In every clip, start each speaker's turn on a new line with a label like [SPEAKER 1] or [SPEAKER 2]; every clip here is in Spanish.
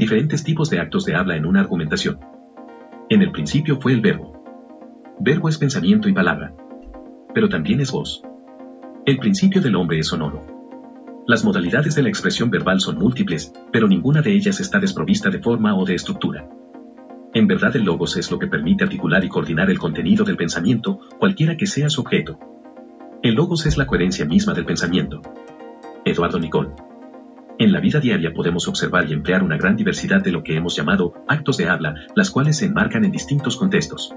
[SPEAKER 1] diferentes tipos de actos de habla en una argumentación. En el principio fue el verbo. Verbo es pensamiento y palabra. Pero también es voz. El principio del hombre es sonoro. Las modalidades de la expresión verbal son múltiples, pero ninguna de ellas está desprovista de forma o de estructura. En verdad el logos es lo que permite articular y coordinar el contenido del pensamiento, cualquiera que sea su objeto. El logos es la coherencia misma del pensamiento. Eduardo Nicol. En la vida diaria podemos observar y emplear una gran diversidad de lo que hemos llamado actos de habla, las cuales se enmarcan en distintos contextos.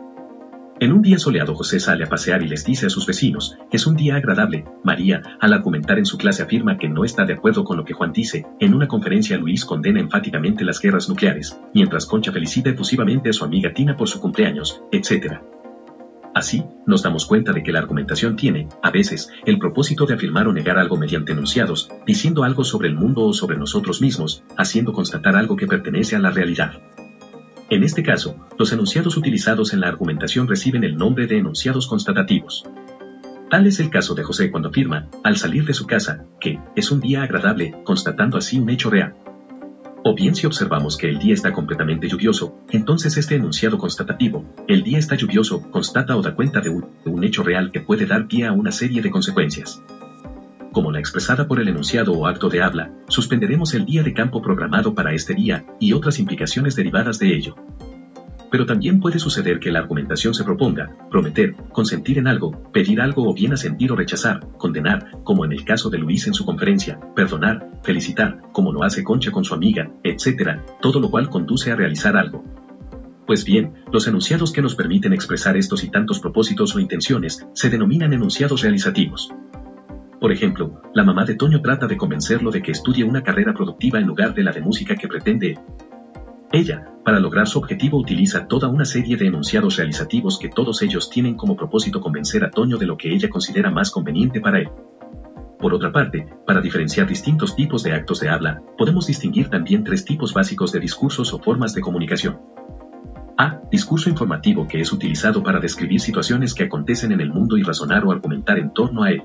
[SPEAKER 1] En un día soleado José sale a pasear y les dice a sus vecinos, es un día agradable. María, al argumentar en su clase afirma que no está de acuerdo con lo que Juan dice. En una conferencia Luis condena enfáticamente las guerras nucleares, mientras Concha felicita efusivamente a su amiga Tina por su cumpleaños, etc. Así, nos damos cuenta de que la argumentación tiene, a veces, el propósito de afirmar o negar algo mediante enunciados, diciendo algo sobre el mundo o sobre nosotros mismos, haciendo constatar algo que pertenece a la realidad. En este caso, los enunciados utilizados en la argumentación reciben el nombre de enunciados constatativos. Tal es el caso de José cuando afirma, al salir de su casa, que es un día agradable, constatando así un hecho real. O bien si observamos que el día está completamente lluvioso, entonces este enunciado constatativo, el día está lluvioso, constata o da cuenta de un, hecho real que puede dar pie a una serie de consecuencias como la expresada por el enunciado o acto de habla, suspenderemos el día de campo programado para este día y otras implicaciones derivadas de ello. Pero también puede suceder que la argumentación se proponga, prometer, consentir en algo, pedir algo o bien asentir o rechazar, condenar, como en el caso de Luis en su conferencia, perdonar, felicitar, como lo hace Concha con su amiga, etc., todo lo cual conduce a realizar algo. Pues bien, los enunciados que nos permiten expresar estos y tantos propósitos o intenciones se denominan enunciados realizativos. Por ejemplo, la mamá de Toño trata de convencerlo de que estudie una carrera productiva en lugar de la de música que pretende. Ella, para lograr su objetivo, utiliza toda una serie de enunciados realizativos que todos ellos tienen como propósito convencer a Toño de lo que ella considera más conveniente para él. Por otra parte, para diferenciar distintos tipos de actos de habla, podemos distinguir también tres tipos básicos de discursos o formas de comunicación. A. Discurso informativo que es utilizado para describir situaciones que acontecen en el mundo y razonar o argumentar en torno a él.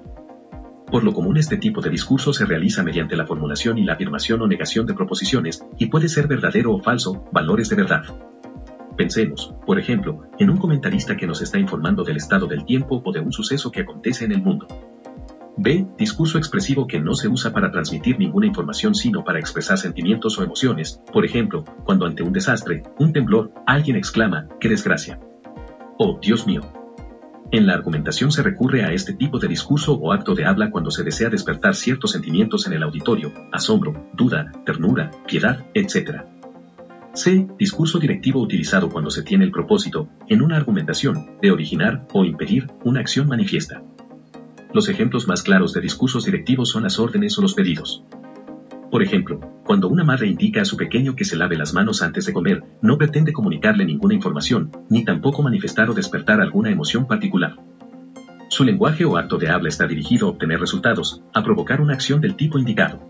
[SPEAKER 1] Por lo común este tipo de discurso se realiza mediante la formulación y la afirmación o negación de proposiciones, y puede ser verdadero o falso, valores de verdad. Pensemos, por ejemplo, en un comentarista que nos está informando del estado del tiempo o de un suceso que acontece en el mundo. B. Discurso expresivo que no se usa para transmitir ninguna información sino para expresar sentimientos o emociones, por ejemplo, cuando ante un desastre, un temblor, alguien exclama, ¡qué desgracia! Oh, Dios mío, en la argumentación se recurre a este tipo de discurso o acto de habla cuando se desea despertar ciertos sentimientos en el auditorio, asombro, duda, ternura, piedad, etc. C. Discurso directivo utilizado cuando se tiene el propósito, en una argumentación, de originar o impedir una acción manifiesta. Los ejemplos más claros de discursos directivos son las órdenes o los pedidos. Por ejemplo, cuando una madre indica a su pequeño que se lave las manos antes de comer, no pretende comunicarle ninguna información, ni tampoco manifestar o despertar alguna emoción particular. Su lenguaje o acto de habla está dirigido a obtener resultados, a provocar una acción del tipo indicado.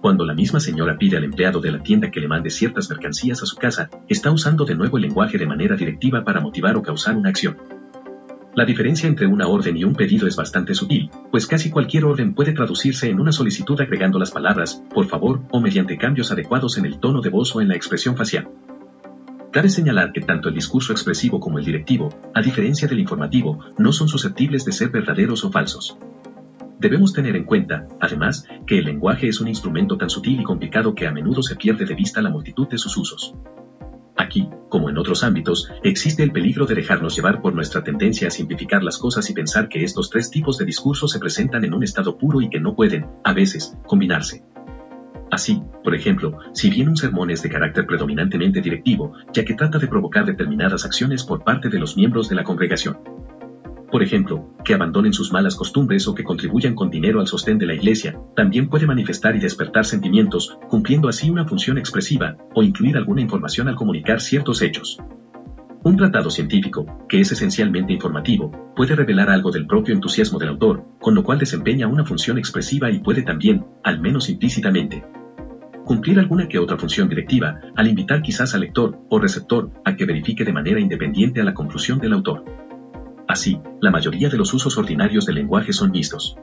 [SPEAKER 1] Cuando la misma señora pide al empleado de la tienda que le mande ciertas mercancías a su casa, está usando de nuevo el lenguaje de manera directiva para motivar o causar una acción. La diferencia entre una orden y un pedido es bastante sutil, pues casi cualquier orden puede traducirse en una solicitud agregando las palabras, por favor, o mediante cambios adecuados en el tono de voz o en la expresión facial. Cabe señalar que tanto el discurso expresivo como el directivo, a diferencia del informativo, no son susceptibles de ser verdaderos o falsos. Debemos tener en cuenta, además, que el lenguaje es un instrumento tan sutil y complicado que a menudo se pierde de vista la multitud de sus usos. Aquí, como en otros ámbitos, existe el peligro de dejarnos llevar por nuestra tendencia a simplificar las cosas y pensar que estos tres tipos de discurso se presentan en un estado puro y que no pueden, a veces, combinarse. Así, por ejemplo, si bien un sermón es de carácter predominantemente directivo, ya que trata de provocar determinadas acciones por parte de los miembros de la congregación, por ejemplo, que abandonen sus malas costumbres o que contribuyan con dinero al sostén de la iglesia, también puede manifestar y despertar sentimientos, cumpliendo así una función expresiva, o incluir alguna información al comunicar ciertos hechos. Un tratado científico, que es esencialmente informativo, puede revelar algo del propio entusiasmo del autor, con lo cual desempeña una función expresiva y puede también, al menos implícitamente, cumplir alguna que otra función directiva, al invitar quizás al lector o receptor a que verifique de manera independiente a la conclusión del autor. Así, la mayoría de los usos ordinarios del lenguaje son mixtos.